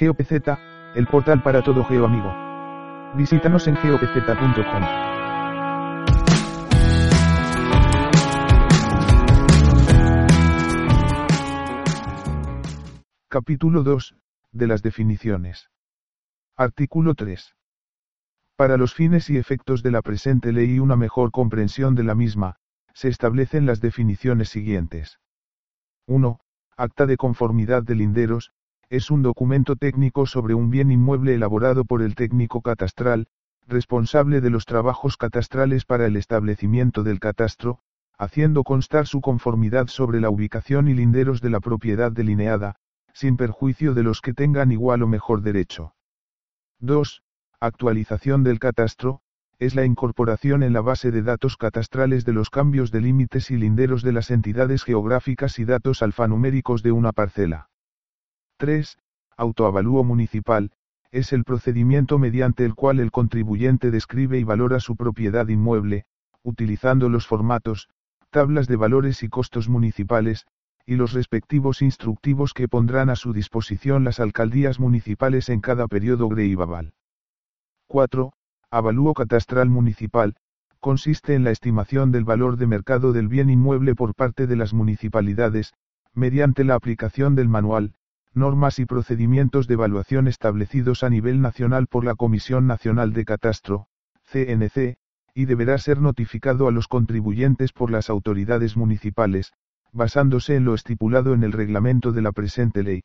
GeoPZ, el portal para todo GeoAmigo. Visítanos en geopz.com. Capítulo 2, de las definiciones. Artículo 3. Para los fines y efectos de la presente ley y una mejor comprensión de la misma, se establecen las definiciones siguientes. 1. Acta de conformidad de linderos, es un documento técnico sobre un bien inmueble elaborado por el técnico catastral, responsable de los trabajos catastrales para el establecimiento del catastro, haciendo constar su conformidad sobre la ubicación y linderos de la propiedad delineada, sin perjuicio de los que tengan igual o mejor derecho. 2. Actualización del catastro, es la incorporación en la base de datos catastrales de los cambios de límites y linderos de las entidades geográficas y datos alfanuméricos de una parcela. 3. Autoavalúo municipal, es el procedimiento mediante el cual el contribuyente describe y valora su propiedad inmueble, utilizando los formatos, tablas de valores y costos municipales, y los respectivos instructivos que pondrán a su disposición las alcaldías municipales en cada periodo greivaval. 4. Avalúo catastral municipal, consiste en la estimación del valor de mercado del bien inmueble por parte de las municipalidades, mediante la aplicación del manual, normas y procedimientos de evaluación establecidos a nivel nacional por la Comisión Nacional de Catastro, CNC, y deberá ser notificado a los contribuyentes por las autoridades municipales, basándose en lo estipulado en el reglamento de la presente ley.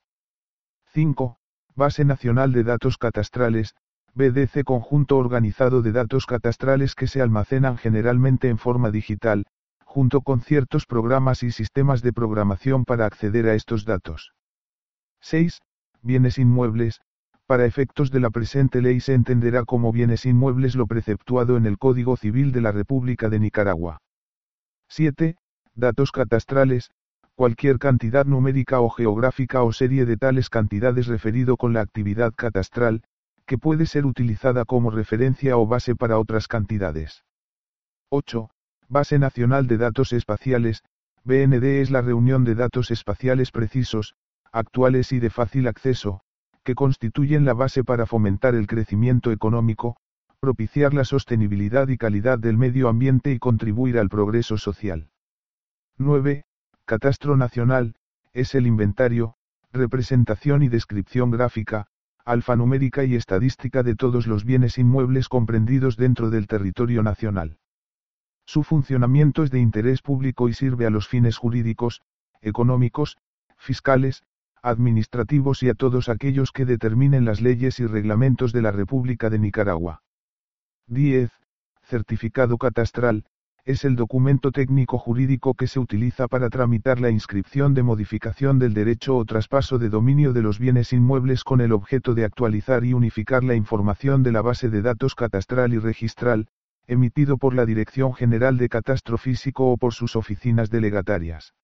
5. Base Nacional de Datos Catastrales, BDC conjunto organizado de datos catastrales que se almacenan generalmente en forma digital, junto con ciertos programas y sistemas de programación para acceder a estos datos. 6. Bienes inmuebles, para efectos de la presente ley se entenderá como bienes inmuebles lo preceptuado en el Código Civil de la República de Nicaragua. 7. Datos catastrales, cualquier cantidad numérica o geográfica o serie de tales cantidades referido con la actividad catastral, que puede ser utilizada como referencia o base para otras cantidades. 8. Base Nacional de Datos Espaciales, BND es la reunión de datos espaciales precisos, actuales y de fácil acceso, que constituyen la base para fomentar el crecimiento económico, propiciar la sostenibilidad y calidad del medio ambiente y contribuir al progreso social. 9. Catastro Nacional, es el inventario, representación y descripción gráfica, alfanumérica y estadística de todos los bienes inmuebles comprendidos dentro del territorio nacional. Su funcionamiento es de interés público y sirve a los fines jurídicos, económicos, fiscales, administrativos y a todos aquellos que determinen las leyes y reglamentos de la República de Nicaragua. 10. Certificado catastral, es el documento técnico jurídico que se utiliza para tramitar la inscripción de modificación del derecho o traspaso de dominio de los bienes inmuebles con el objeto de actualizar y unificar la información de la base de datos catastral y registral, emitido por la Dirección General de Catastro Físico o por sus oficinas delegatarias.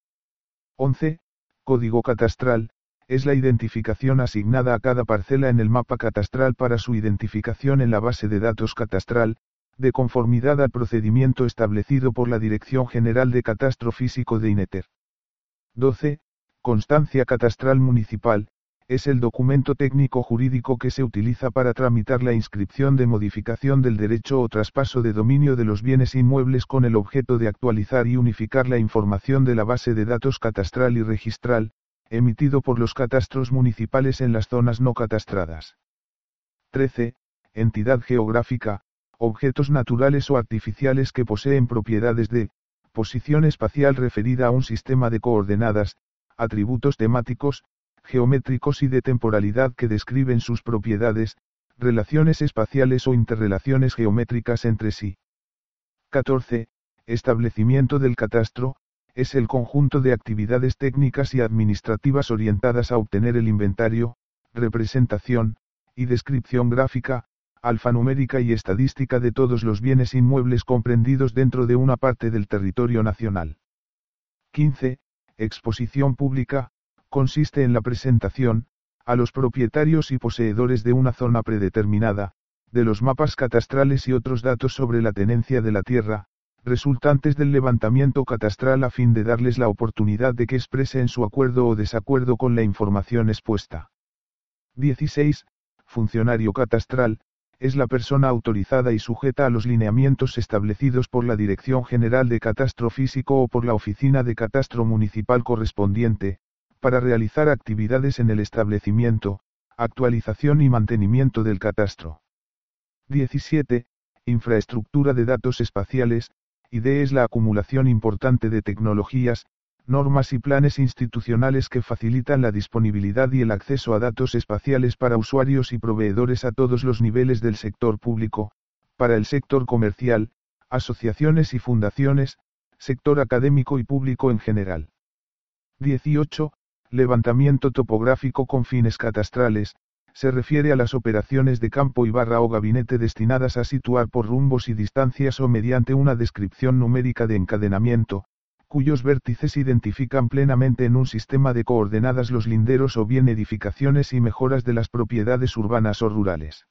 11. Código catastral, es la identificación asignada a cada parcela en el mapa catastral para su identificación en la base de datos catastral, de conformidad al procedimiento establecido por la Dirección General de Catastro Físico de INETER. 12. Constancia catastral municipal, es el documento técnico jurídico que se utiliza para tramitar la inscripción de modificación del derecho o traspaso de dominio de los bienes inmuebles con el objeto de actualizar y unificar la información de la base de datos catastral y registral, emitido por los catastros municipales en las zonas no catastradas. 13. Entidad geográfica, objetos naturales o artificiales que poseen propiedades de, posición espacial referida a un sistema de coordenadas, atributos temáticos, geométricos y de temporalidad que describen sus propiedades, relaciones espaciales o interrelaciones geométricas entre sí. 14. Establecimiento del catastro, es el conjunto de actividades técnicas y administrativas orientadas a obtener el inventario, representación, y descripción gráfica, alfanumérica y estadística de todos los bienes inmuebles comprendidos dentro de una parte del territorio nacional. 15. Exposición pública, consiste en la presentación, a los propietarios y poseedores de una zona predeterminada, de los mapas catastrales y otros datos sobre la tenencia de la tierra, resultantes del levantamiento catastral a fin de darles la oportunidad de que expresen su acuerdo o desacuerdo con la información expuesta. 16. Funcionario catastral, es la persona autorizada y sujeta a los lineamientos establecidos por la Dirección General de Catastro Físico o por la Oficina de Catastro Municipal correspondiente, para realizar actividades en el establecimiento, actualización y mantenimiento del catastro. 17. Infraestructura de datos espaciales, IDE es la acumulación importante de tecnologías, normas y planes institucionales que facilitan la disponibilidad y el acceso a datos espaciales para usuarios y proveedores a todos los niveles del sector público, para el sector comercial, asociaciones y fundaciones, sector académico y público en general. 18. Levantamiento topográfico con fines catastrales, se refiere a las operaciones de campo y barra o gabinete destinadas a situar por rumbos y distancias o mediante una descripción numérica de encadenamiento, cuyos vértices identifican plenamente en un sistema de coordenadas los linderos o bien edificaciones y mejoras de las propiedades urbanas o rurales.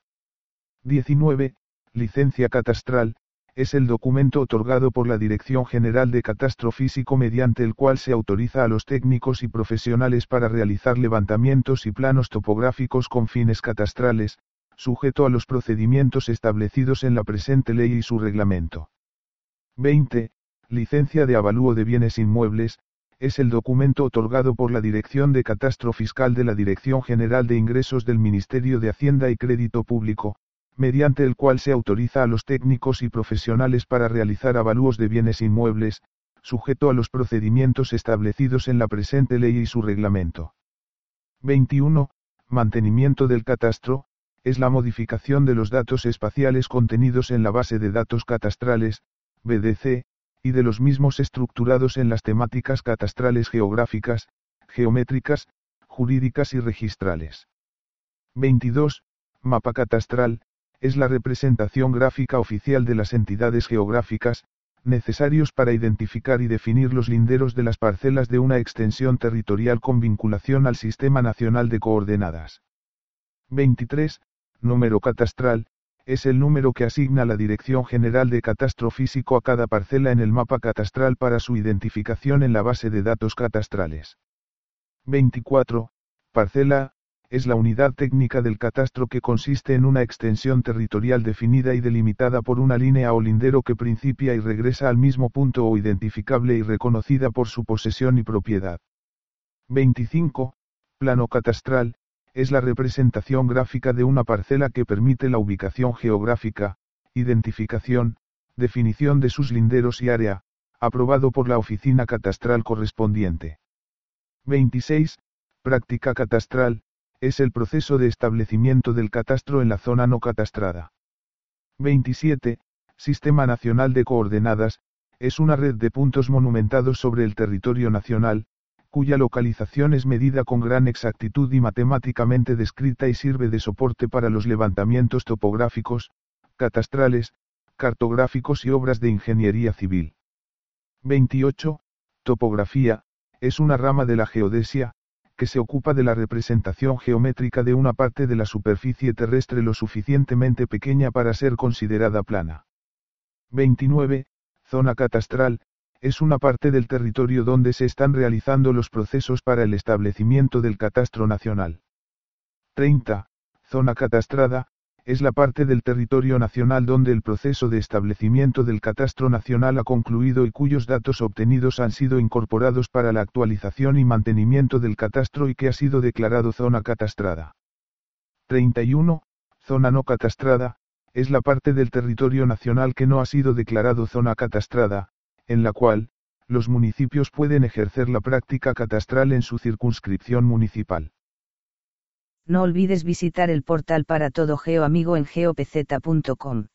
19. Licencia catastral, es el documento otorgado por la Dirección General de Catastro Físico mediante el cual se autoriza a los técnicos y profesionales para realizar levantamientos y planos topográficos con fines catastrales, sujeto a los procedimientos establecidos en la presente ley y su reglamento. 20. Licencia de avalúo de bienes inmuebles, es el documento otorgado por la Dirección de Catastro Fiscal de la Dirección General de Ingresos del Ministerio de Hacienda y Crédito Público, mediante el cual se autoriza a los técnicos y profesionales para realizar avalúos de bienes inmuebles, sujeto a los procedimientos establecidos en la presente ley y su reglamento. 21. Mantenimiento del catastro, es la modificación de los datos espaciales contenidos en la base de datos catastrales, BDC, y de los mismos estructurados en las temáticas catastrales geográficas, geométricas, jurídicas y registrales. 22. Mapa catastral, es la representación gráfica oficial de las entidades geográficas, necesarios para identificar y definir los linderos de las parcelas de una extensión territorial con vinculación al Sistema Nacional de Coordenadas. 23. Número catastral, es el número que asigna la Dirección General de Catastro Físico a cada parcela en el mapa catastral para su identificación en la base de datos catastrales. 24. Parcela, es la unidad técnica del catastro que consiste en una extensión territorial definida y delimitada por una línea o lindero que principia y regresa al mismo punto o identificable y reconocida por su posesión y propiedad. 25. Plano catastral, es la representación gráfica de una parcela que permite la ubicación geográfica, identificación, definición de sus linderos y área, aprobado por la oficina catastral correspondiente. 26. Práctica catastral, es el proceso de establecimiento del catastro en la zona no catastrada. 27. Sistema Nacional de Coordenadas, es una red de puntos monumentados sobre el territorio nacional, cuya localización es medida con gran exactitud y matemáticamente descrita y sirve de soporte para los levantamientos topográficos, catastrales, cartográficos y obras de ingeniería civil. 28. Topografía, es una rama de la geodesia, que se ocupa de la representación geométrica de una parte de la superficie terrestre lo suficientemente pequeña para ser considerada plana. 29. Zona catastral, es una parte del territorio donde se están realizando los procesos para el establecimiento del catastro nacional. 30. Zona catastrada, es la parte del territorio nacional donde el proceso de establecimiento del catastro nacional ha concluido y cuyos datos obtenidos han sido incorporados para la actualización y mantenimiento del catastro y que ha sido declarado zona catastrada. 31. Zona no catastrada, es la parte del territorio nacional que no ha sido declarado zona catastrada, en la cual, los municipios pueden ejercer la práctica catastral en su circunscripción municipal. No olvides visitar el portal para todo GeoAmigo en geopz.com.